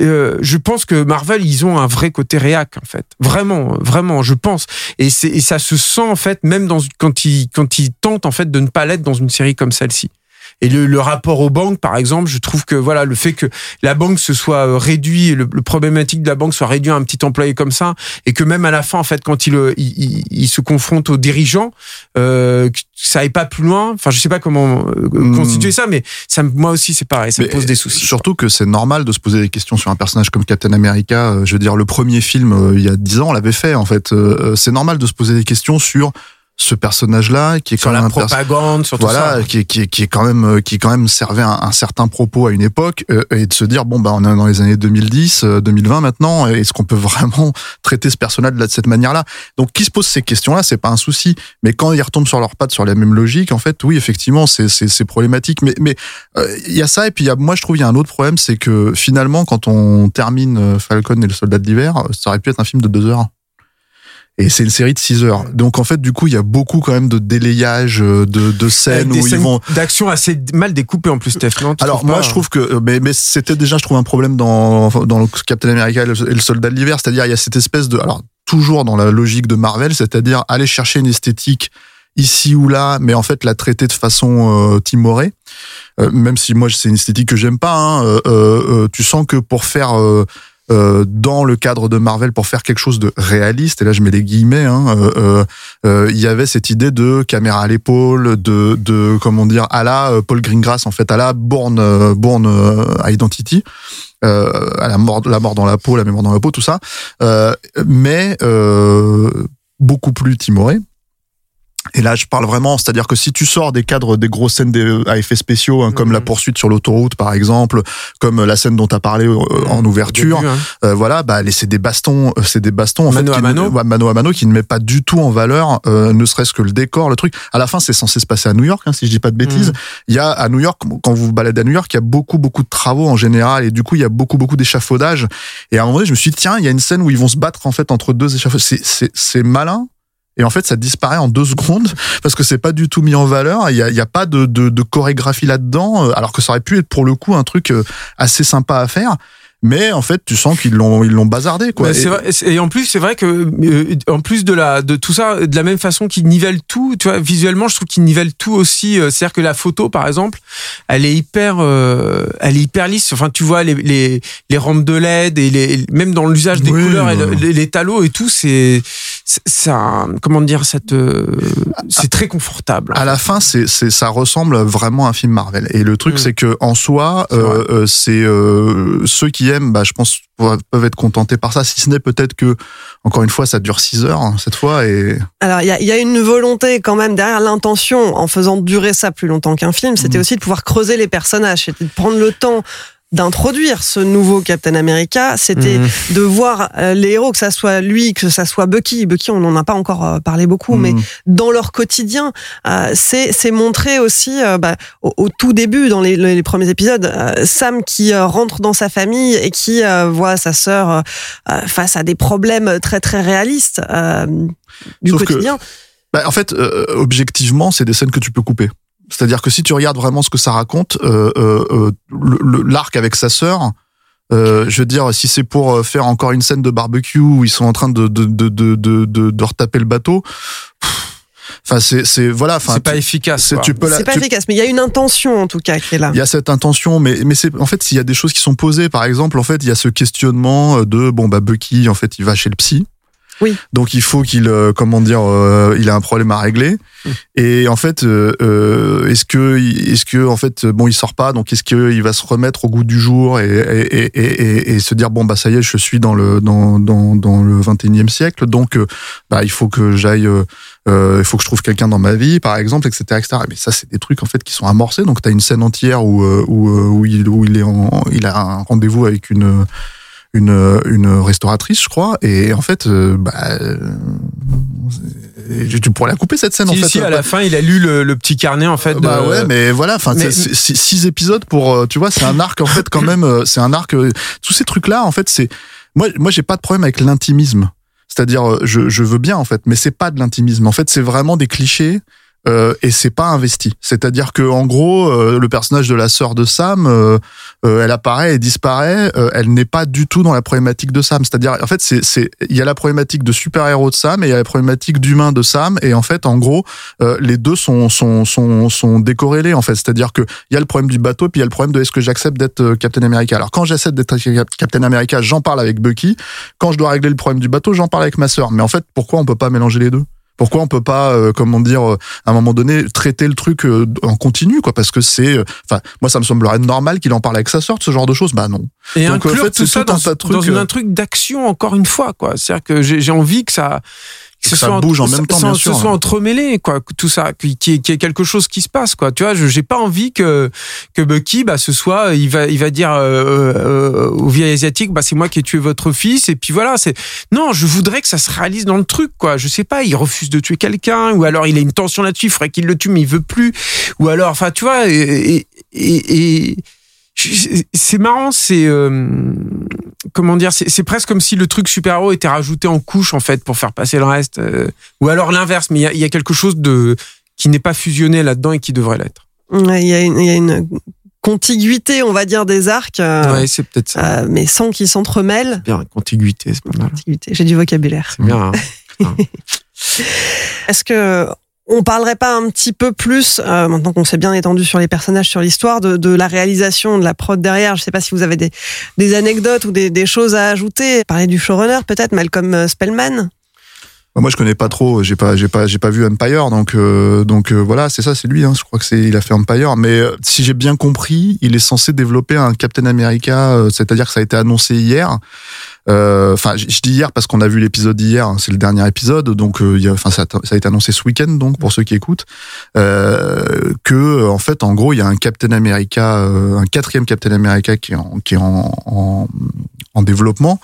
euh, je pense que Marvel, ils ont un vrai côté réac en fait, vraiment, vraiment, je pense. Et et ça se sent en fait même dans quand ils quand ils tentent en fait de ne pas l'être dans une série comme celle-ci. Et le, le, rapport aux banques, par exemple, je trouve que voilà le fait que la banque se soit euh, réduit, le, le, problématique de la banque soit réduit à un petit employé comme ça, et que même à la fin, en fait, quand il, euh, il, il, se confronte aux dirigeants, euh, ça aille pas plus loin. Enfin, je sais pas comment mmh. constituer ça, mais ça, moi aussi, c'est pareil, ça mais me pose des soucis. Surtout que c'est normal de se poser des questions sur un personnage comme Captain America. Je veux dire, le premier film, il y a dix ans, on l'avait fait, en fait. C'est normal de se poser des questions sur ce personnage-là qui est sur quand la même propagande, sur voilà, tout ça. qui, qui, qui est quand même qui quand même servait un, un certain propos à une époque euh, et de se dire bon bah on est dans les années 2010, euh, 2020 maintenant, est-ce qu'on peut vraiment traiter ce personnage de cette manière-là? Donc qui se pose ces questions-là, c'est pas un souci, mais quand ils retombent sur leurs pattes sur la même logique, en fait, oui effectivement c'est c'est, c'est problématique, mais mais il euh, y a ça et puis y a, moi je trouve il y a un autre problème, c'est que finalement quand on termine Falcon et le Soldat de l'hiver, ça aurait pu être un film de deux heures. Et c'est une série de 6 heures. Donc en fait, du coup, il y a beaucoup quand même de délayage, de, de scènes des où scènes ils vont. d'action assez mal découpées en plus, Steph. Non, Alors moi, pas je trouve que, mais, mais c'était déjà, je trouve un problème dans dans le Captain America et le, et le Soldat de l'hiver, c'est-à-dire il y a cette espèce de, alors toujours dans la logique de Marvel, c'est-à-dire aller chercher une esthétique ici ou là, mais en fait la traiter de façon euh, timorée. Euh, même si moi c'est une esthétique que j'aime pas, hein, euh, euh, tu sens que pour faire euh, euh, dans le cadre de Marvel pour faire quelque chose de réaliste, et là je mets les guillemets, hein, euh, euh, il y avait cette idée de caméra à l'épaule, de, de comment dire, à la Paul Greengrass en fait, à la Bourne, Bourne Identity, à la mort, la mort dans la peau, la mémoire dans la peau, tout ça, mais beaucoup plus timoré. Et là, je parle vraiment, c'est-à-dire que si tu sors des cadres des grosses scènes des, à effets spéciaux, hein, comme Mhm. la poursuite sur l'autoroute, par exemple, comme la scène dont tu as parlé euh, en ouverture, début, hein. euh, voilà, bah, c'est des bastons, euh, c'est des bastons en Mano fait, à mano. Ne, mano à mano, qui ne met pas du tout en valeur, euh, ne serait-ce que le décor, le truc. À la fin, c'est censé se passer à New York, hein, si je dis pas de bêtises. Mhm. Il y a à New York, quand vous vous baladez à New York, il y a beaucoup beaucoup de travaux en général, et du coup, il y a beaucoup beaucoup d'échafaudages. Et à un moment donné, je me suis dit, tiens, il y a une scène où ils vont se battre en fait entre deux échafaudages. C'est c'est c'est malin. Et en fait, ça disparaît en deux secondes parce que c'est pas du tout mis en valeur. Il y a, il y a pas de, de, de chorégraphie là-dedans, euh, alors que ça aurait pu être pour le coup un truc euh, assez sympa à faire. Mais en fait, tu sens qu'ils l'ont ils l'ont bazardé quoi. Bah, c'est Et- vrai, c'est- et en plus, c'est vrai que euh, en plus de la de tout ça, de la même façon qu'ils nivellent tout, tu vois, visuellement, je trouve qu'ils nivellent tout aussi. euh, C'est-à-dire que la photo, par exemple, elle est hyper, euh, elle est hyper lisse. Enfin, tu vois les les, les rampes de LED et les même dans l'usage des Oui, couleurs et le- ouais. les, les talos et tout, c'est c'est- ça, comment dire, cette, euh, c'est très confortable. à la fin, c'est, c'est, ça ressemble vraiment à un film Marvel. Et le truc, Mm. c'est que en soi, C'est euh, euh, c'est euh, ceux qui aiment, bah, je pense, peuvent être contentés par ça. Si ce n'est peut-être que, encore une fois, ça dure 6 heures hein, cette fois. Et Alors, il y a, il y a une volonté quand même derrière l'intention, en faisant durer ça plus longtemps qu'un film, c'était Mhm. aussi de pouvoir creuser les personnages, c'était de prendre le temps d'introduire ce nouveau Captain America, c'était Mhm. de voir euh, les héros, que ça soit lui, que ça soit Bucky. Bucky, on n'en a pas encore euh, parlé beaucoup, mais Mm. dans leur quotidien, euh, c'est c'est montrer aussi euh, bah, au, au tout début, dans les, les premiers épisodes, euh, Sam qui rentre dans sa famille et qui voit sa sœur face à des problèmes très très réalistes euh, du Sauf que- quotidien. Bah, en fait, euh, objectivement, c'est des scènes que tu peux couper. C'est-à-dire que si tu regardes vraiment ce que ça raconte, euh, euh, euh, l'arc avec sa sœur, euh, je veux dire, si c'est pour faire encore une scène de barbecue où ils sont en train de de de de de, de, de retaper le bateau, enfin c'est c'est voilà, enfin c'est pas tu- efficace. c'est- quoi. tu peux la- C'est pas tu- efficace, mais il y a une intention en tout cas qui est là. il y a cette intention, mais mais c'est en fait s'il y a des choses qui sont posées, par exemple, en fait il y a ce questionnement de bon bah Bucky en fait il va chez le psy. Oui. Donc il faut qu'il euh, comment dire euh, il a un problème à régler Mm. et en fait euh, est-ce que est-ce que en fait bon il sort pas donc est-ce que il va se remettre au goût du jour et et, et, et, et se dire bon bah ça y est je suis dans le dans dans dans le 21e siècle donc bah il faut que j'aille il faut que je trouve quelqu'un dans ma vie, par exemple, etc., etc. Mais ça, c'est des trucs en fait qui sont amorcés. Donc, t'as une scène entière où où, où il où il est en, il a un rendez-vous avec une une une restauratrice, je crois. Et en fait, euh, bah, euh, tu pourrais la couper cette scène en fait. si, à la fin, il a lu le, le petit carnet en fait. Bah de- ouais, mais voilà, enfin, Mais- six épisodes pour, euh, tu vois, c'est un arc en fait quand même, c'est un arc. Tous ces trucs-là, en fait, c'est moi, moi, j'ai pas de problème avec l'intimisme. C'est-à-dire, je, je veux bien en fait, mais c'est pas de l'intimisme. En fait, c'est vraiment des clichés euh, et c'est pas investi. C'est-à-dire que en gros, euh, le personnage de la sœur de Sam, euh, euh, elle apparaît et disparaît. euh, elle n'est pas du tout dans la problématique de Sam. C'est-à-dire, en fait, c'est c'est il y a la problématique de super-héros de Sam et il y a la problématique d'humain de Sam. Et en fait, en gros, euh, les deux sont sont sont sont décorrélés en fait. C'est-à-dire que il y a le problème du bateau puis il y a le problème de est-ce que j'accepte d'être Captain America. Alors quand j'accepte d'être Captain America, j'en parle avec Bucky. Quand je dois régler le problème du bateau, j'en parle avec ma sœur. Mais en fait, pourquoi on peut pas mélanger les deux? Pourquoi on peut pas, euh, comment dire, euh, à un moment donné, traiter le truc euh, en continu, quoi? Parce que c'est, euh, enfin, moi, ça me semblerait normal qu'il en parle avec sa sœur de ce genre de choses. Bah non. Et Donc, inclure en fait, tout ça tout un dans, dans un euh, truc d'action encore une fois quoi. C'est-à-dire que j'ai envie que ça Que ça bouge en même temps, bien que sûr. ce soit entremêlé quoi, que tout ça, qu'il y, ait- qu'il y ait quelque chose qui se passe quoi. Tu vois, je j'ai pas envie que que Bucky bah ce soit il va il va dire euh, euh, au vieil asiatique bah c'est moi qui ai tué votre fils et puis voilà c'est non je voudrais que ça se réalise dans le truc quoi. Je sais pas, il refuse de tuer quelqu'un ou alors il a une tension là-dessus, il faudrait qu'il le tue mais il veut plus ou alors enfin tu vois et, et, et- c'est marrant, c'est euh, comment dire, c'est presque comme si le truc super-héros était rajouté en couche en fait pour faire passer le reste, euh, ou alors l'inverse. Mais il y a, il y a quelque chose de qui n'est pas fusionné là-dedans et qui devrait l'être. Ouais, Il y, a une- il y a une contiguïté, on va dire, des arcs, euh, ouais, c'est peut-être ça. mais sans qu'ils s'entremêlent. bien, contiguïté, c'est pas mal. Contiguïté, J'ai du vocabulaire. C'est bien. hein. Est-ce que on parlerait pas un petit peu plus, euh, maintenant qu'on s'est bien étendu sur les personnages, sur l'histoire, de, la réalisation, de la prod derrière Je sais pas si vous avez des, anecdotes ou des, des choses à ajouter. Parler du showrunner, peut-être, Malcolm euh, Spellman. Bah, Moi, je connais pas trop. J'ai pas, j'ai pas, j'ai pas vu Empire, donc, euh, donc euh, voilà, c'est ça, c'est lui. Hein, je crois que c'est, il a fait Empire. Mais euh, si j'ai bien compris, il est censé développer un Captain America. euh, c'est-à-dire que ça a été annoncé hier. Euh, Enfin, je dis hier parce qu'on a vu l'épisode d'hier. hein, c'est le dernier épisode, donc euh, enfin, ça, a- été annoncé ce week-end, donc pour ceux qui écoutent, que en fait, en gros, il y a un Captain America, un quatrième Captain America qui est en, qui est en, en développement.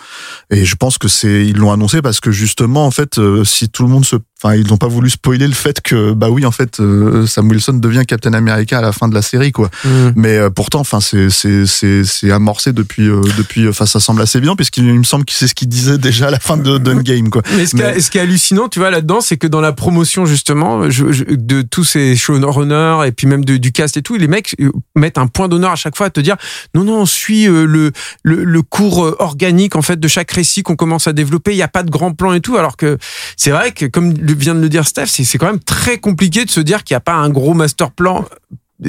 Et je pense que c'est ils l'ont annoncé parce que justement en fait euh, si tout le monde se enfin ils n'ont pas voulu spoiler le fait que bah oui en fait euh, Sam Wilson devient Captain America à la fin de la série quoi. Mm. Mais euh, pourtant enfin c'est c'est c'est c'est amorcé depuis euh, depuis enfin ça semble assez bien puisqu'il il me semble que c'est ce qu'il disait déjà à la fin de d'Endgame quoi. Mais ce, qui est- Mais- ce qui est hallucinant, tu vois, là-dedans, c'est que dans la promotion, justement, je- je- de tous ces showrunners et puis même de- du cast et tout, les mecs mettent un point d'honneur à chaque fois à te dire non, non, on suit euh, le, le, le cours organique, en fait, de chaque récit qu'on commence à développer. Il n'y a pas de grand plan et tout. Alors que c'est vrai que, comme le- vient de le dire Steph, c'est quand même très compliqué de se dire qu'il n'y a pas un gros master plan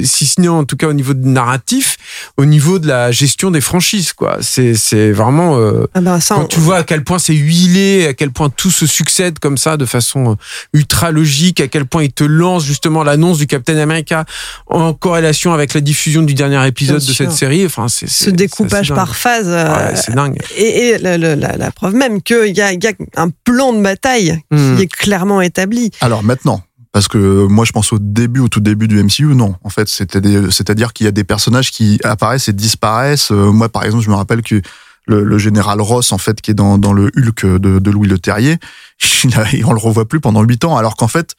si ce n'est en tout cas au niveau de narratif, au niveau de la gestion des franchises, quoi. C'est c'est vraiment euh, Ah bah, ça, quand on- tu vois à quel point c'est huilé, à quel point tout se succède comme ça de façon euh, ultra logique, à quel point il te lance justement l'annonce du Captain America en corrélation avec la diffusion du dernier épisode Bien de cette série. Enfin, c'est ce découpage par phase. euh, Ouais, c'est dingue. et et le- le- la, la preuve même qu'il y a, il y a un plan de bataille Hmm. qui est clairement établi. Alors maintenant parce que moi je pense au début au tout début du MCU non. En fait c'est-à-dire qu'il y a des personnages qui apparaissent et disparaissent. Euh, moi par exemple je me rappelle que le, le général Ross en fait qui est dans, dans le Hulk de, de Louis Le Terrier on le revoit plus pendant huit ans. Alors qu'en fait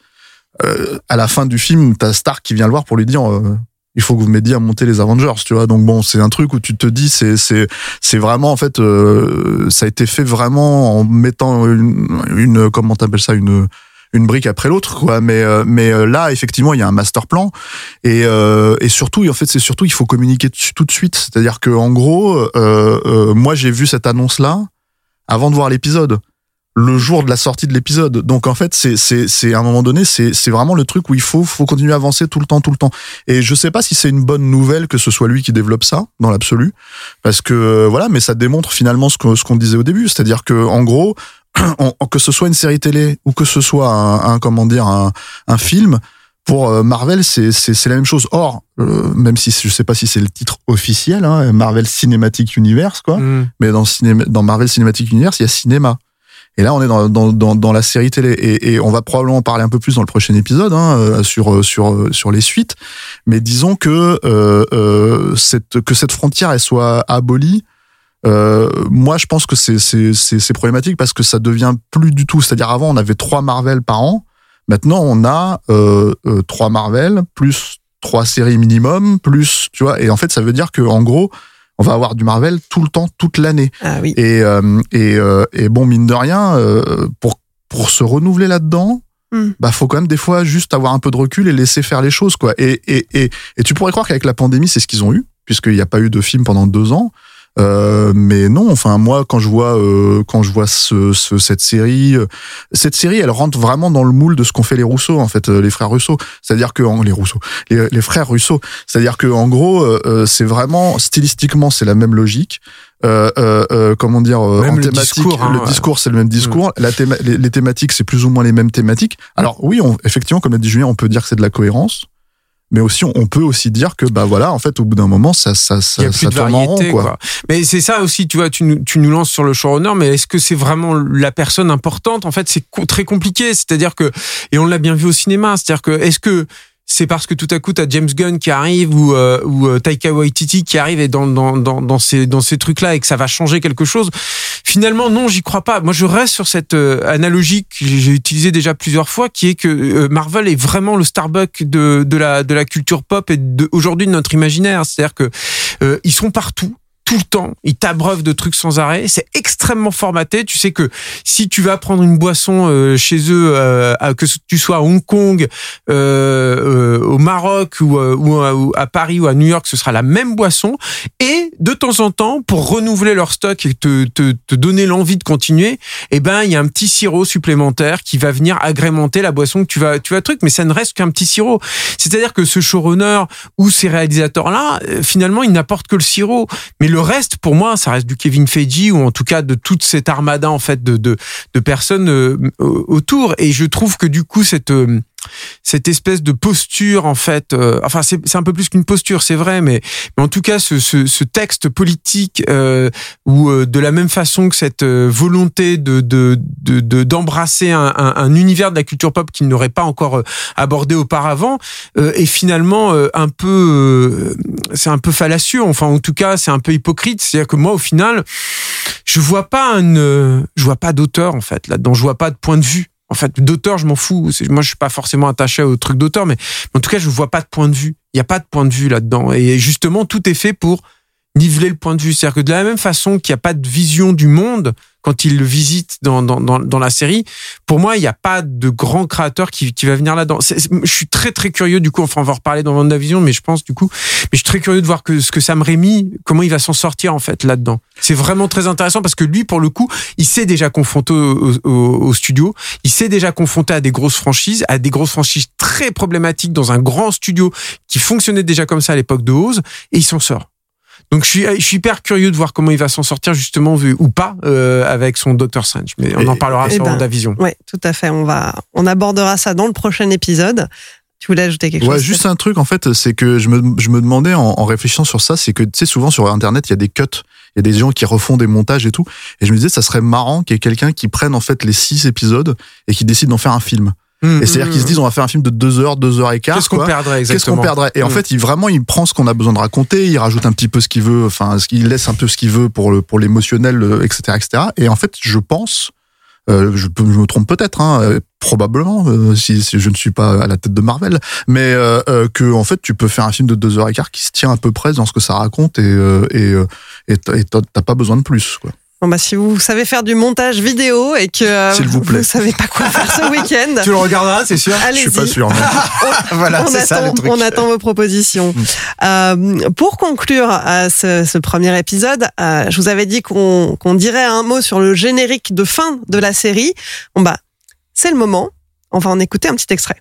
euh, à la fin du film t'as Stark qui vient le voir pour lui dire euh, il faut que vous m'aidiez à monter les Avengers, tu vois. Donc bon, c'est un truc où tu te dis, c'est c'est c'est vraiment en fait, euh, ça a été fait vraiment en mettant une, une comment t'appelles ça, une une brique après l'autre quoi. Mais euh, mais euh, là effectivement il y a un master plan. Et euh, et surtout en fait c'est surtout il faut communiquer tout de suite. C'est-à-dire que en gros moi j'ai vu cette annonce là avant de voir l'épisode le jour de la sortie de l'épisode. Donc en fait c'est c'est à un moment donné c'est c'est vraiment le truc où il faut faut continuer à avancer tout le temps tout le temps. Et je sais pas si c'est une bonne nouvelle que ce soit lui qui développe ça dans l'absolu. Parce que voilà mais ça démontre finalement ce que ce qu'on disait au début. C'est-à-dire que en gros on- que ce soit une série télé ou que ce soit un, un comment dire un, un film pour euh, Marvel c'est c'est c'est la même chose. Or euh, même si je sais pas si c'est le titre officiel hein, Marvel Cinematic Universe quoi Mm. mais dans cinéma, dans Marvel Cinematic Universe il y a cinéma. Et là on est dans dans dans, dans la série télé. Et, et on va probablement en parler un peu plus dans le prochain épisode hein, euh, sur sur sur les suites. Mais disons que euh, euh, cette que cette frontière elle soit abolie euh, moi, je pense que c'est problématique parce que ça devient plus du tout. C'est-à-dire avant, on avait trois Marvel par an. Maintenant, on a euh, euh, trois Marvel plus trois séries minimum plus tu vois. Et en fait, ça veut dire que en gros, on va avoir du Marvel tout le temps, toute l'année. Ah oui. Et euh, et euh, et bon, mine de rien, euh, pour pour se renouveler là-dedans, Hmm. bah faut quand même des fois juste avoir un peu de recul et laisser faire les choses quoi. Et et et, et tu pourrais croire qu'avec la pandémie c'est ce qu'ils ont eu puisqu'il n'y a pas eu de film pendant deux ans. Euh, mais non, enfin moi quand je vois euh, quand je vois ce, ce- cette série, euh, cette série elle rentre vraiment dans le moule de ce qu'ont fait les Rousseau en fait, euh, les frères Russo. C'est-à-dire que en- les Rousseau, les, les frères Russo. C'est-à-dire que en gros c'est vraiment stylistiquement c'est la même logique. Euh, euh, euh, comment dire euh, Même en le thématique, discours, hein, le ouais. Mm. discours c'est le même discours. La théma- les, les thématiques c'est plus ou moins les mêmes thématiques. Alors oui, on, effectivement comme l'a dit Julien, on peut dire que c'est de la cohérence. Mais aussi, on peut aussi dire que, bah voilà, en fait, au bout d'un moment, ça, ça, y ça, a plus ça de tourne en rond, variété, quoi. quoi. Mais c'est ça aussi, tu vois, tu nous, tu nous lances sur le showrunner, mais est-ce que c'est vraiment la personne importante? En fait, c'est co- très compliqué. C'est-à-dire que, et on l'a bien vu au cinéma, c'est-à-dire que, est-ce que c'est parce que tout à coup t'as James Gunn qui arrive ou euh, ou euh, Taika Waititi qui arrive et dans dans dans dans ces dans ces trucs là et que ça va changer quelque chose. Finalement non j'y crois pas. Moi je reste sur cette euh, analogie que j'ai utilisée déjà plusieurs fois qui est que euh, Marvel est vraiment le Starbucks de de la de la culture pop et aujourd'hui de notre imaginaire. C'est-à-dire que euh, ils sont partout tout le temps, ils t'abreuvent de trucs sans arrêt. C'est extrêmement formaté. Tu sais que si tu vas prendre une boisson euh, chez eux, euh, que tu sois à Hong Kong, euh, euh, au Maroc ou, euh, ou, à- ou à Paris ou à New York, ce sera la même boisson. Et de temps en temps, pour renouveler leur stock et te, te, te donner l'envie de continuer, eh ben il y a un petit sirop supplémentaire qui va venir agrémenter la boisson que tu vas tu vas truc. Mais ça ne reste qu'un petit sirop. C'est-à-dire que ce showrunner ou ces réalisateurs-là, euh, finalement, ils n'apportent que le sirop. Mais le reste, pour moi, ça reste du Kevin Feige ou en tout cas de toute cette armada en fait de personnes euh, autour. Et je trouve que du coup cette euh, cette espèce de posture en fait euh, enfin c'est c'est un peu plus qu'une posture c'est vrai mais mais en tout cas ce ce, ce texte politique euh, ou euh, de la même façon que cette euh, volonté de de de de- d'embrasser un, un, un univers de la culture pop qu'il n'aurait pas encore euh, abordé auparavant euh, est finalement un peu c'est un peu fallacieux. Enfin en tout cas c'est un peu hypocrite. C'est-à-dire que moi au final je vois pas euh, je vois pas d'auteur en fait là-dedans. Je vois pas de point de vue en fait, d'auteur, je m'en fous. Moi, je suis pas forcément attaché au truc d'auteur, mais en tout cas, je vois pas de point de vue. Il y a pas de point de vue là-dedans. Et justement, tout est fait pour niveler le point de vue. C'est-à-dire que de la même façon qu'il n'y a pas de vision du monde quand il le visite dans, dans, dans, dans la série, pour moi, il n'y a pas de grand créateur qui, qui va venir là-dedans. Je suis très, très curieux, du coup, enfin, on va en reparler dans WandaVision, mais je pense, du coup, mais je suis très curieux de voir que, ce que Sam Raimi, comment il va s'en sortir, en fait, là-dedans. C'est vraiment très intéressant parce que lui, pour le coup, il s'est déjà confronté au, au, au studio, il s'est déjà confronté à des grosses franchises, à des grosses franchises très problématiques dans un grand studio qui fonctionnait déjà comme ça à l'époque de Oz, et il s'en sort. Donc je suis, je suis hyper curieux de voir comment il va s'en sortir justement vu ou pas euh, avec son Doctor Strange. Mais on Et- en parlera eh sur ben, WandaVision. Ouais, tout à fait. On va, on abordera ça dans le prochain épisode. Tu voulais ajouter quelque Ouais, chose juste un truc en fait, c'est que je me, je me demandais en, en réfléchissant sur ça, c'est que tu sais souvent sur internet il y a des cuts, il y a des gens qui refont des montages et tout, et je me disais ça serait marrant qu'il y ait quelqu'un qui prenne en fait les six épisodes et qui décide d'en faire un film. Mmh. Et c'est-à-dire qu'ils se disent on va faire un film de deux heures, deux heures et quart. Qu'est-ce qu'on perdrait Qu'est-ce exactement qu'on perdrait Et en Mm. fait, il vraiment, il prend ce qu'on a besoin de raconter, il rajoute un petit peu ce qu'il veut, enfin, il laisse un peu ce qu'il veut pour le pour l'émotionnel, euh, etc., etc. Et en fait, je pense, euh, je, me trompe peut-être, hein, euh, probablement, euh, si, si je ne suis pas à la tête de Marvel, mais que en fait, tu peux faire un film de deux heures et quart qui se tient à peu près dans ce que ça raconte et et et t'as pas besoin de plus, quoi. Bon, bah, si vous savez faire du montage vidéo et que euh, vous vous savez pas quoi faire ce week-end, Tu le regarderas, c'est sûr. Je suis pas sûr. voilà, on, c'est ça le attend, truc. on attend vos propositions. Euh, pour conclure euh, ce, ce premier épisode, euh, je vous avais dit qu'on qu'on dirait un mot sur le générique de fin de la série. Bon bah, c'est le moment. On va en écouter un petit extrait.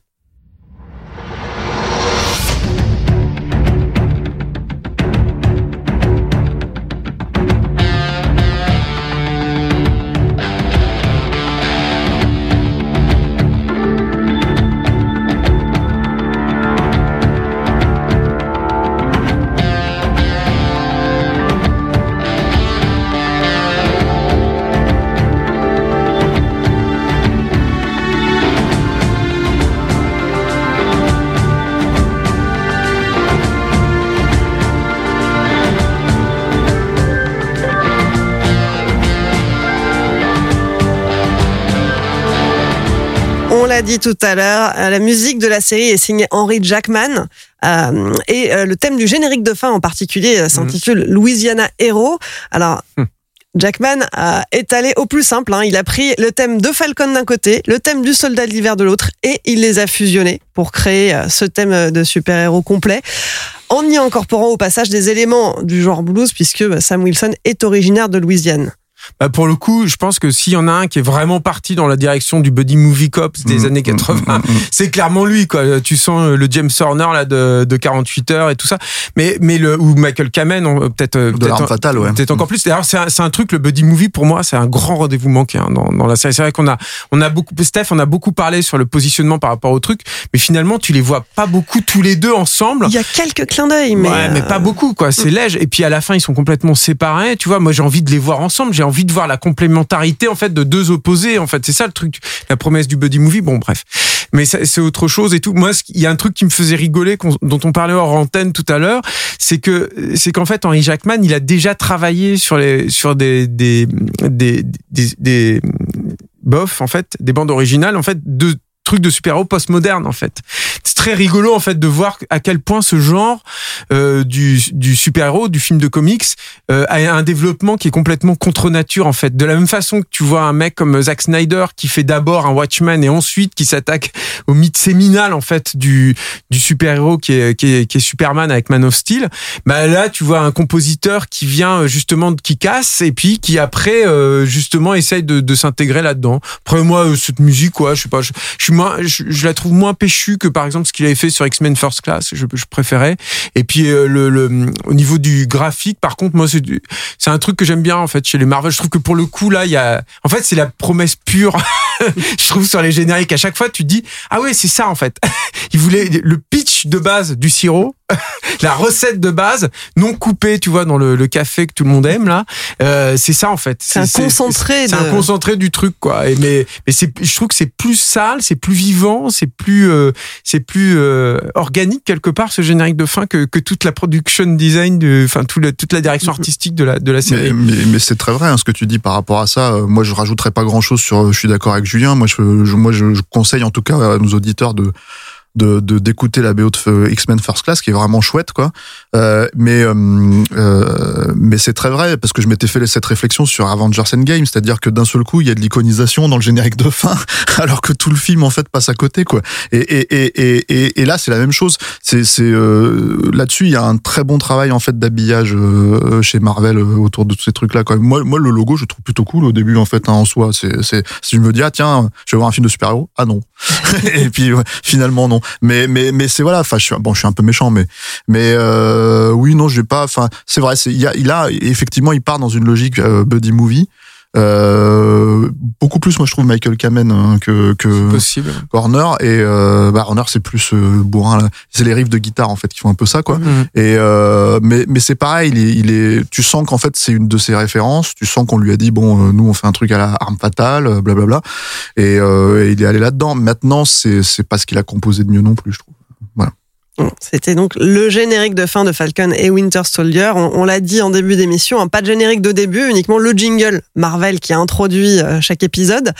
Dit tout à l'heure, euh, la musique de la série est signée Henry Jackman. euh, et euh, le thème du générique de fin en particulier euh, s'intitule Louisiana Hero. Alors, Hmm. Jackman a étalé au plus simple. hein. Il a pris le thème de Falcon d'un côté, le thème du soldat de l'hiver de l'autre, et il les a fusionnés pour créer ce thème de super-héros complet. En y incorporant au passage des éléments du genre blues, puisque bah, Sam Wilson est originaire de Louisiane. Bah, pour le coup, je pense que s'il y en a un qui est vraiment parti dans la direction du buddy movie cops des Mm, années mm, 80, mm, mm, mm. c'est clairement lui quoi. Tu sens euh, le James Horner là de, de 48 heures et tout ça. Mais mais le ou Michael Kamen on- peut-être euh, De peut-être fatale, ouais. Peut-être encore plus. D'ailleurs, c'est un, c'est un truc le buddy movie pour moi, c'est un grand rendez-vous manqué hein, dans, dans la série. C'est vrai qu'on a on a beaucoup Steph, on a beaucoup parlé sur le positionnement par rapport au truc, mais finalement tu les vois pas beaucoup tous les deux ensemble. Il y a quelques clins d'œil, mais, ouais, mais euh, pas beaucoup, quoi. C'est léger. Et puis à la fin, ils sont complètement séparés. Tu vois, moi, j'ai envie de les voir ensemble. J'ai envie de voir la complémentarité, en fait, de deux opposés. En fait, c'est ça le truc, la promesse du buddy movie. Bon, bref. Mais c'est autre chose et tout. Moi, il y a un truc qui me faisait rigoler, dont on parlait hors antenne tout à l'heure, c'est que, c'est qu'en fait, Henry Jackman, il a déjà travaillé sur les, sur des, des, des, des, des bof, en fait, des bandes originales, en fait, de trucs de super-héros postmodernes en fait. C'est très rigolo en fait de voir à quel point ce genre euh, du, du super-héros, du film de comics, euh, a un développement qui est complètement contre nature en fait. De la même façon que tu vois un mec comme Zack Snyder qui fait d'abord un Watchman et ensuite qui s'attaque au mythe séminal en fait du, du super-héros qui est, qui, est, qui est Superman avec Man of Steel. Bah là tu vois un compositeur qui vient euh, justement qui casse et puis qui après euh, justement essaye de, de s'intégrer là-dedans. Après moi euh, cette musique quoi, je sais pas, je suis moins, je, je la trouve moins péchue que par exemple ce qu'il avait fait sur X-Men First Class, je, je préférais. Et puis euh, le, le au niveau du graphique, par contre moi c'est c'est un truc que j'aime bien en fait chez les Marvel. Je trouve que pour le coup là il y a, en fait c'est la promesse pure. je trouve sur les génériques à chaque fois tu te dis ah ouais c'est ça en fait. Il voulait le pitch de base du sirop, la recette de base non coupée tu vois dans le, le café que tout le monde aime là. Euh, c'est ça en fait. C'est un concentré C'est de- un concentré du truc quoi. Et mais mais c'est je trouve que c'est plus sale, c'est plus vivant, c'est plus euh, c'est plus euh, organique quelque part ce générique de fin que, que toute la production design de enfin tout le- toute la direction artistique de la de la Mais, série. mais, mais c'est très vrai hein, ce que tu dis par rapport à ça. Euh, Moi, je rajouterais pas grand chose sur. Je suis d'accord avec Julien. Moi, je, je- moi, je, je conseille en tout cas à nos auditeurs de de d'écouter la BO de euh, X-Men First Class qui est vraiment chouette quoi. Euh, mais euh, euh, mais c'est très vrai parce que je m'étais fait cette réflexion sur Avengers Endgame c'est-à-dire que d'un seul coup il y a de l'iconisation dans le générique de fin alors que tout le film en fait passe à côté quoi. Et et et et, et, là c'est la même chose. C'est c'est euh, là-dessus il y a un très bon travail en fait d'habillage euh, chez Marvel euh, autour de tous ces trucs là même moi moi le logo je trouve plutôt cool au début en fait hein, en soi. C'est c'est si je me dis ah tiens je vais voir un film de super-héros ah non. Et puis finalement non mais mais mais c'est voilà enfin je suis bon je suis un peu méchant mais mais euh, oui non je vais pas enfin c'est vrai il a il a effectivement il part dans une logique euh, buddy movie euh, beaucoup plus moi je trouve Michael Kamen hein, que que Possible. Horner et euh, bah Horner c'est plus euh, bourrin là. c'est les riffs de guitare en fait qui font un peu ça quoi Mhm. et euh, mais mais c'est pareil il est, il est tu sens qu'en fait c'est une de ses références tu sens qu'on lui a dit bon euh, nous on fait un truc à la arme fatale euh, blablabla et, euh, et il est allé là dedans maintenant c'est c'est pas ce qu'il a composé de mieux non plus je trouve C'était donc le générique de fin de Falcon et Winter Soldier. On, on l'a dit en début d'émission, hein, pas de générique de début, uniquement le jingle Marvel qui a introduit euh, chaque épisode.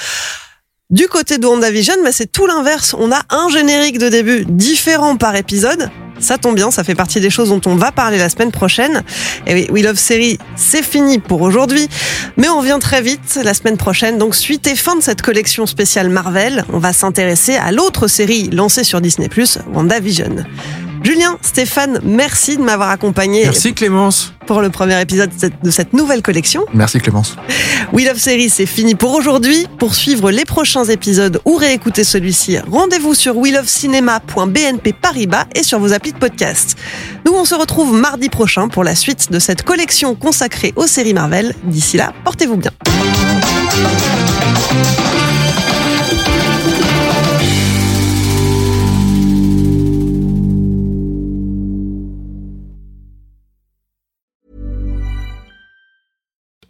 Du côté de WandaVision, bah, c'est tout l'inverse. On a un générique de début différent par épisode. Ça tombe bien, ça fait partie des choses dont on va parler la semaine prochaine. Et oui, We Love Série, c'est fini pour aujourd'hui. Mais on revient très vite la semaine prochaine. Donc, suite et fin de cette collection spéciale Marvel, on va s'intéresser à l'autre série lancée sur Disney+, WandaVision. Julien, Stéphane, merci de m'avoir accompagné Merci Clémence. pour le premier épisode de cette- nouvelle collection. merci Clémence We Love Series, c'est fini pour aujourd'hui. Pour suivre les prochains épisodes ou réécouter celui-ci, rendez-vous sur welovecinema.bnp Paribas et sur vos applis de podcast. Nous, on se retrouve mardi prochain pour la suite de cette collection consacrée aux séries Marvel. D'ici là, portez-vous bien.